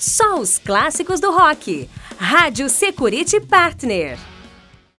Só os clássicos do rock. Rádio Security Partner.